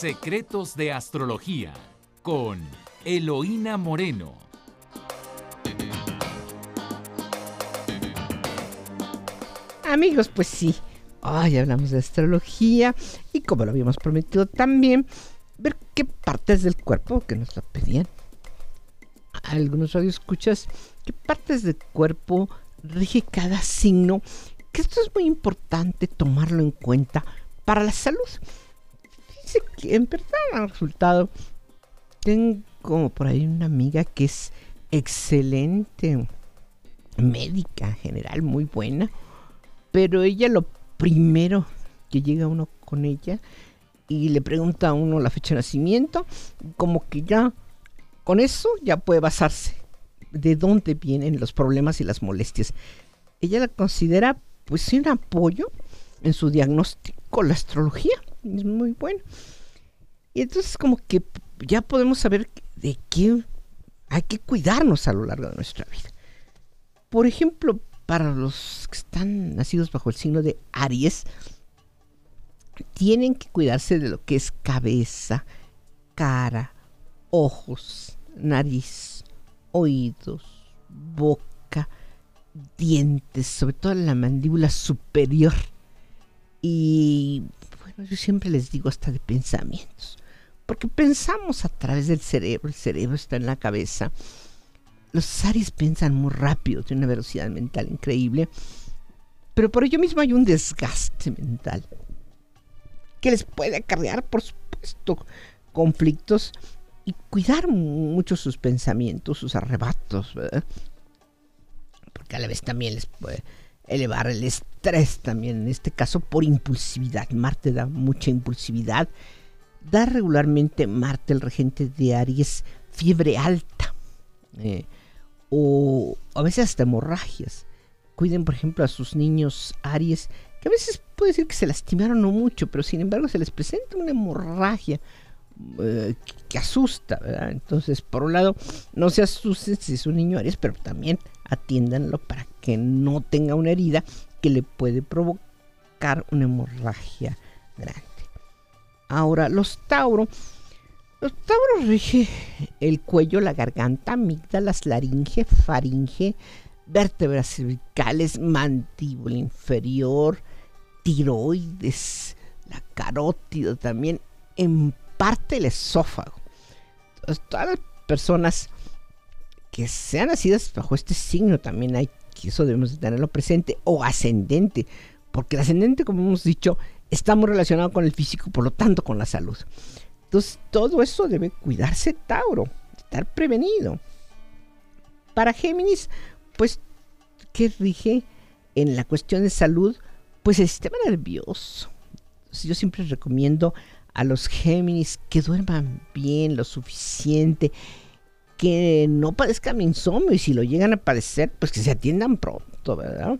Secretos de Astrología con Eloína Moreno. Amigos, pues sí. Hoy hablamos de astrología y como lo habíamos prometido también, ver qué partes del cuerpo que nos lo pedían. Algunos radioescuchas, qué partes del cuerpo rige cada signo, que esto es muy importante tomarlo en cuenta para la salud. Que en verdad ha resultado, tengo por ahí una amiga que es excelente médica en general, muy buena, pero ella lo primero que llega uno con ella y le pregunta a uno la fecha de nacimiento, como que ya con eso ya puede basarse de dónde vienen los problemas y las molestias. Ella la considera pues un apoyo en su diagnóstico, la astrología, es muy bueno. Y entonces como que ya podemos saber de qué hay que cuidarnos a lo largo de nuestra vida. Por ejemplo, para los que están nacidos bajo el signo de Aries, tienen que cuidarse de lo que es cabeza, cara, ojos, nariz, oídos, boca, dientes, sobre todo la mandíbula superior. Y bueno, yo siempre les digo hasta de pensamientos, porque pensamos a través del cerebro, el cerebro está en la cabeza los Aries piensan muy rápido, tienen una velocidad mental increíble, pero por ello mismo hay un desgaste mental que les puede acarrear, por supuesto, conflictos y cuidar mucho sus pensamientos, sus arrebatos, ¿verdad? Porque a la vez también les puede elevar el estrés también, en este caso por impulsividad. Marte da mucha impulsividad. Da regularmente Marte, el regente de Aries, fiebre alta. Eh, o a veces hasta hemorragias. Cuiden, por ejemplo, a sus niños Aries, que a veces puede ser que se lastimaron no mucho, pero sin embargo se les presenta una hemorragia eh, que asusta, ¿verdad? Entonces, por un lado, no se asusten si es un niño Aries, pero también atiéndanlo para que no tenga una herida que le puede provocar una hemorragia grande. Ahora, los Tauro los Tauro rige el cuello, la garganta, amígdalas, laringe, faringe, vértebras cervicales, mandíbula inferior, tiroides, la carótida también, en parte el esófago. todas las personas que sean nacidas bajo este signo también hay que eso debemos tenerlo presente o ascendente, porque el ascendente, como hemos dicho, está muy relacionado con el físico, por lo tanto con la salud. Entonces, todo eso debe cuidarse Tauro, estar prevenido. Para Géminis, pues, ¿qué rige en la cuestión de salud? Pues el sistema nervioso. yo siempre recomiendo a los Géminis que duerman bien, lo suficiente, que no padezcan insomnio y si lo llegan a padecer, pues que se atiendan pronto, ¿verdad?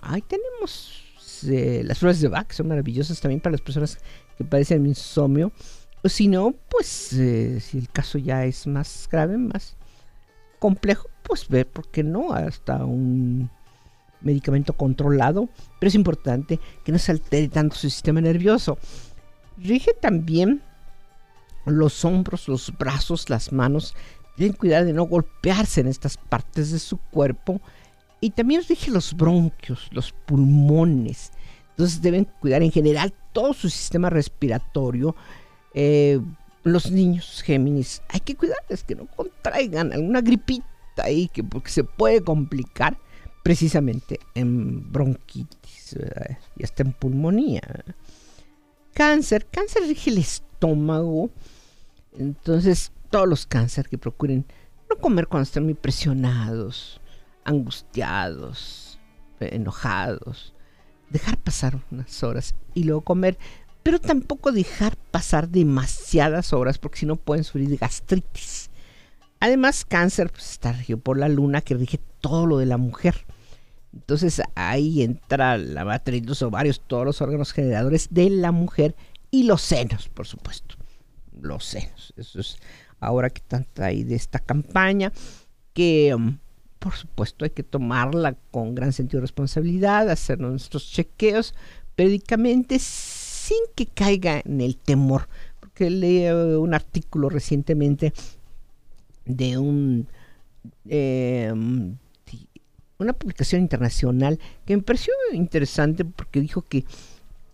Ahí tenemos eh, las flores de Bach, son maravillosas también para las personas que padecen insomnio. Si no, pues eh, si el caso ya es más grave, más complejo, pues ver por qué no hasta un medicamento controlado, pero es importante que no se altere tanto su sistema nervioso. Rige también los hombros, los brazos, las manos. Deben cuidar de no golpearse en estas partes de su cuerpo. Y también rige los bronquios, los pulmones. Entonces deben cuidar en general todo su sistema respiratorio eh, los niños Géminis, hay que cuidarles que no contraigan alguna gripita ahí, que porque se puede complicar precisamente en bronquitis y hasta en pulmonía. Cáncer, cáncer rige el estómago, entonces todos los cáncer que procuren no comer cuando estén muy presionados, angustiados, enojados, dejar pasar unas horas y luego comer pero tampoco dejar pasar demasiadas horas porque si no pueden sufrir gastritis. Además, cáncer pues, está regido por la luna que rige todo lo de la mujer. Entonces ahí entra la matriz, los ovarios, todos los órganos generadores de la mujer y los senos, por supuesto. Los senos. Eso es ahora que tanta hay de esta campaña que um, por supuesto hay que tomarla con gran sentido de responsabilidad, hacer nuestros chequeos periódicamente sin que caiga en el temor. que leí un artículo recientemente de un eh, una publicación internacional que me pareció interesante porque dijo que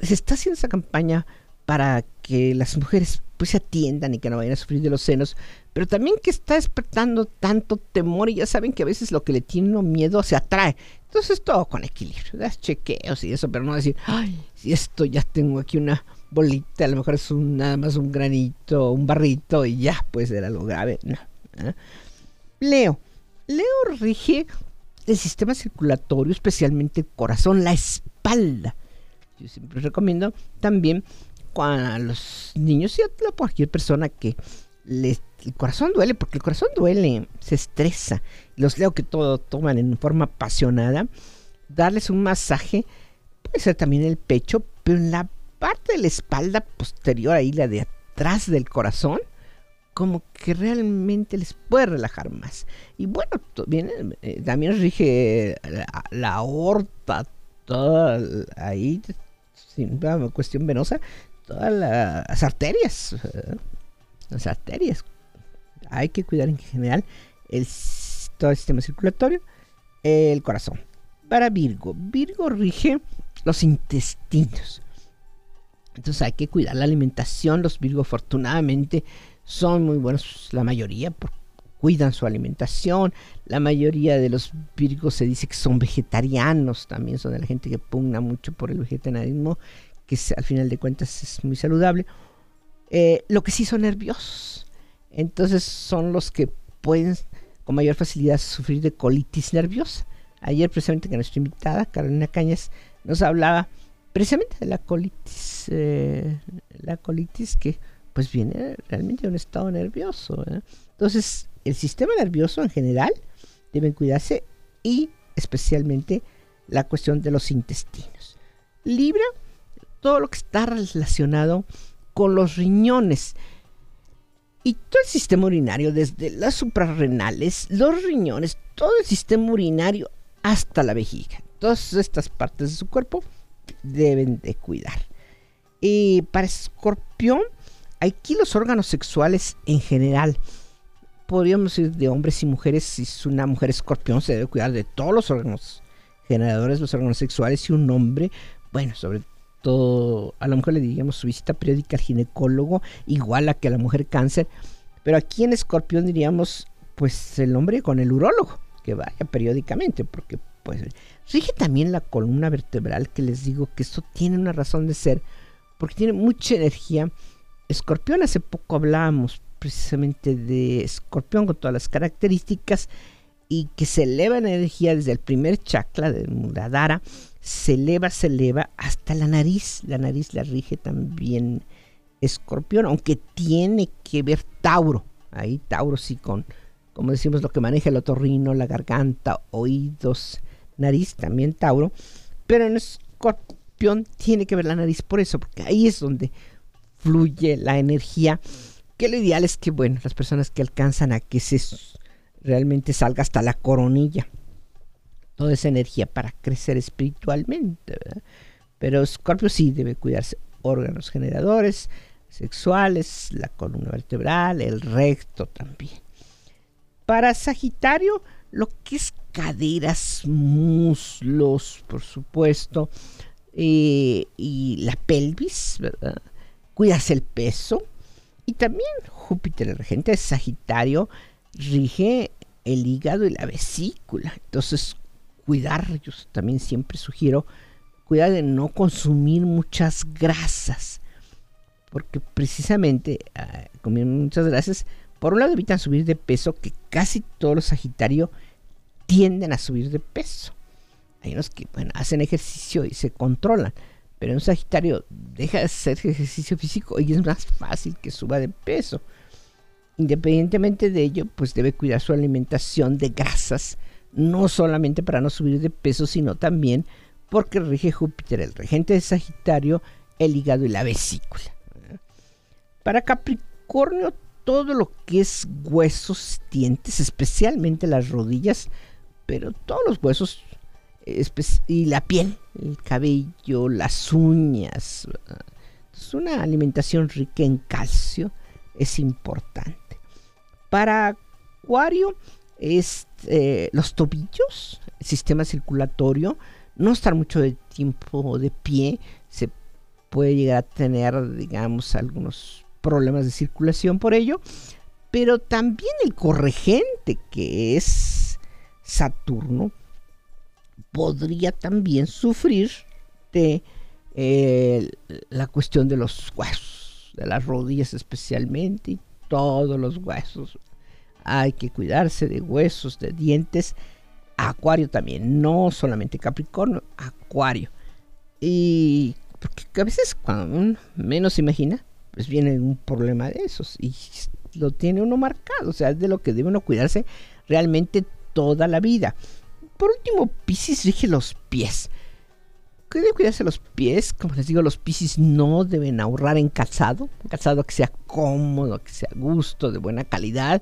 se está haciendo esa campaña para que las mujeres pues se atiendan y que no vayan a sufrir de los senos, pero también que está despertando tanto temor y ya saben que a veces lo que le tiene miedo se atrae. Entonces todo con equilibrio, das chequeos y eso, pero no decir, ay, si esto ya tengo aquí una bolita, a lo mejor es un, nada más un granito, un barrito y ya puede ser algo grave. No. ¿eh? Leo. Leo rige el sistema circulatorio, especialmente el corazón, la espalda. Yo siempre recomiendo también a los niños y a cualquier persona que el corazón duele, porque el corazón duele, se estresa. Los leo que todo toman en forma apasionada. Darles un masaje, puede ser también el pecho, pero en la parte de la espalda posterior, ahí la de atrás del corazón, como que realmente les puede relajar más. Y bueno, eh, también rige la, aorta, toda ahí, sin cuestión venosa, todas las arterias. Eh, las arterias. Hay que cuidar en general el, todo el sistema circulatorio, el corazón. Para Virgo, Virgo rige los intestinos. Entonces hay que cuidar la alimentación. Los Virgo afortunadamente son muy buenos, la mayoría, cuidan su alimentación. La mayoría de los virgos se dice que son vegetarianos, también son de la gente que pugna mucho por el vegetarianismo, que al final de cuentas es muy saludable. Eh, lo que sí son nerviosos. Entonces son los que pueden con mayor facilidad sufrir de colitis nerviosa. Ayer precisamente que nuestra invitada, Carolina Cañas, nos hablaba precisamente de la colitis, eh, la colitis que pues viene realmente de un estado nervioso. Entonces, el sistema nervioso en general debe cuidarse y especialmente la cuestión de los intestinos. Libra, todo lo que está relacionado con los riñones y todo el sistema urinario, desde las suprarrenales, los riñones, todo el sistema urinario hasta la vejiga. Todas estas partes de su cuerpo deben de cuidar. Y para escorpión, Aquí los órganos sexuales en general, podríamos decir de hombres y mujeres, si es una mujer escorpión se debe cuidar de todos los órganos generadores, los órganos sexuales, y un hombre, bueno, sobre a la mujer le diríamos su visita periódica al ginecólogo, igual a que a la mujer cáncer, pero aquí en escorpión diríamos, pues el hombre con el urólogo, que vaya periódicamente, porque pues rige también la columna vertebral, que les digo que esto tiene una razón de ser, porque tiene mucha energía. Escorpión, hace poco hablábamos precisamente de Escorpión con todas las características y que se eleva en energía desde el primer chakra de Muladhara, se eleva, se eleva hasta la nariz. La nariz la rige también Escorpión, aunque tiene que ver Tauro. Ahí Tauro sí con, como decimos, lo que maneja el otorrino, la garganta, oídos, nariz, también Tauro. Pero en Escorpión tiene que ver la nariz por eso, porque ahí es donde fluye la energía, que lo ideal es que, bueno, las personas que alcanzan a que se realmente salga hasta la coronilla, toda esa energía para crecer espiritualmente, Pero Scorpio sí debe cuidarse órganos generadores, sexuales, la columna vertebral, el recto también. Para Sagitario, lo que es caderas, muslos, por supuesto, eh, y la pelvis, ¿verdad? cuidarse el peso. Y también Júpiter, el regente de Sagitario, rige el hígado y la vesícula. Entonces, cuidar, yo también siempre sugiero, cuidar de no consumir muchas grasas. Porque precisamente, ah, comiendo muchas grasas, por un lado evitan subir de peso, que casi todos los Sagitarios tienden a subir de peso. Hay unos que hacen ejercicio y se controlan pero un Sagitario deja de hacer ejercicio físico y es más fácil que suba de peso. Independientemente de ello, pues debe cuidar su alimentación de grasas, no solamente para no subir de peso, sino también porque rige Júpiter, el regente de Sagitario, el hígado y la vesícula. Para Capricornio, todo lo que es huesos, dientes, especialmente las rodillas, pero todos los huesos y la piel, el cabello, las uñas, una alimentación rica en calcio es importante. Para Acuario, es, eh, los tobillos, el sistema circulatorio, no estar mucho de tiempo de pie, se puede llegar a tener, digamos, algunos problemas de circulación por ello, pero también el corregente, que es Saturno, podría también sufrir de eh, la cuestión de los huesos, de las rodillas especialmente, y todos los huesos. Hay que cuidarse de huesos, de dientes. Acuario también, no solamente Capricornio, Acuario. Y porque a veces cuando menos se imagina, pues viene un problema de esos y lo tiene uno marcado, o sea, es de lo que debe uno cuidarse realmente toda la vida. Por último, Pisces rige los pies. ¿Qué debe cuidarse los pies? Como les digo, los Pisces no deben ahorrar en calzado, un calzado que sea cómodo, que sea gusto, de buena calidad,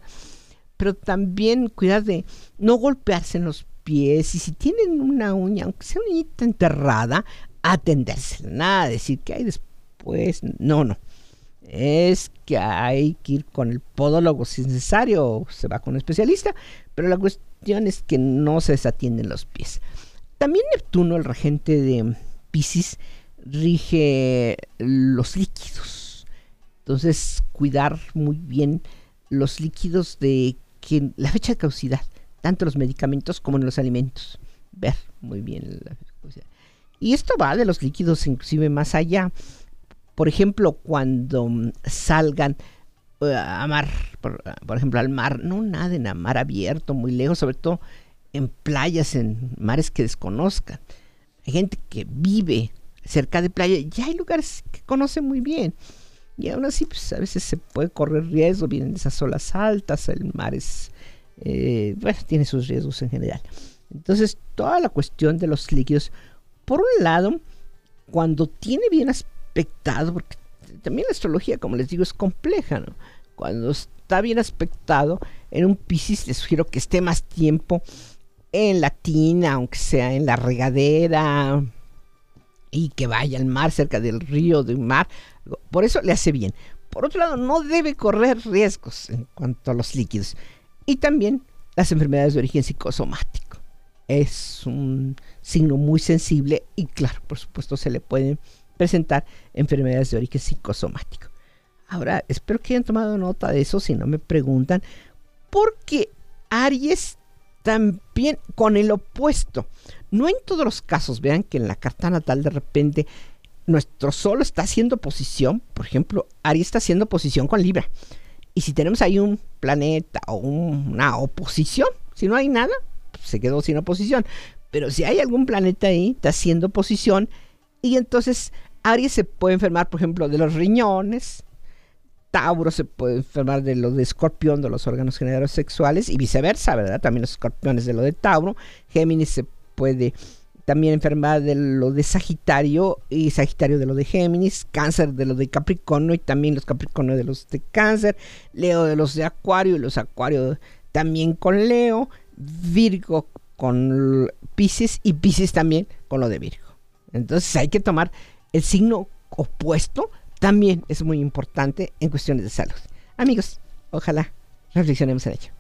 pero también cuidar de no golpearse en los pies y si tienen una uña, aunque sea una uñita enterrada, atenderse. Nada decir que hay después, no, no es que hay que ir con el podólogo si es necesario, se va con un especialista, pero la cuestión es que no se desatienden los pies. También Neptuno, el regente de Pisces, rige los líquidos. Entonces, cuidar muy bien los líquidos de que la fecha de caducidad, tanto los medicamentos como en los alimentos. Ver muy bien la fecha de caducidad. Y esto va de los líquidos inclusive más allá por ejemplo, cuando salgan eh, a mar, por, ejemplo, al mar, no naden a mar abierto, muy lejos, sobre todo en playas, en mares que desconozcan. Hay gente que vive cerca de playa, ya hay lugares que conocen muy bien. Y aún así, pues a veces se puede correr riesgo, vienen esas olas altas, el mar es, eh, bueno, tiene sus riesgos en general. Entonces, toda la cuestión de los líquidos, por un lado, cuando tiene bien aspectado, porque también la astrología, como les digo, es compleja, ¿no? Cuando está bien aspectado, en un Piscis le sugiero que esté más tiempo en la tina, aunque sea en la regadera, y que vaya al mar, cerca del río, del mar. Por eso le hace bien. Por otro lado, no debe correr riesgos en cuanto a los líquidos. Y también las enfermedades de origen psicosomático. Es un signo muy sensible y claro, por supuesto se le pueden presentar enfermedades de origen psicosomático. Ahora, espero que hayan tomado nota de eso si no me preguntan, porque Aries también con el opuesto. No en todos los casos, vean que en la carta natal de repente nuestro Sol está haciendo posición, por ejemplo, Aries está haciendo posición con Libra. Y si tenemos ahí un planeta o una oposición, si no hay nada, pues se quedó sin oposición. Pero si hay algún planeta ahí, está haciendo posición, y entonces Aries se puede enfermar, por ejemplo, de los riñones. Tauro se puede enfermar de lo de escorpión, de los órganos generadores sexuales y viceversa, ¿verdad? También los escorpiones de lo de Tauro. Géminis se puede también enfermar de lo de Sagitario y Sagitario de lo de Géminis, Cáncer de lo de Capricornio y también los Capricornio de los de Cáncer, Leo de los de Acuario y los Acuario también con Leo, Virgo con Pisces y Pisces también con lo de Virgo. Entonces hay que tomar el signo opuesto también es muy importante en cuestiones de salud. Amigos, ojalá reflexionemos en ello.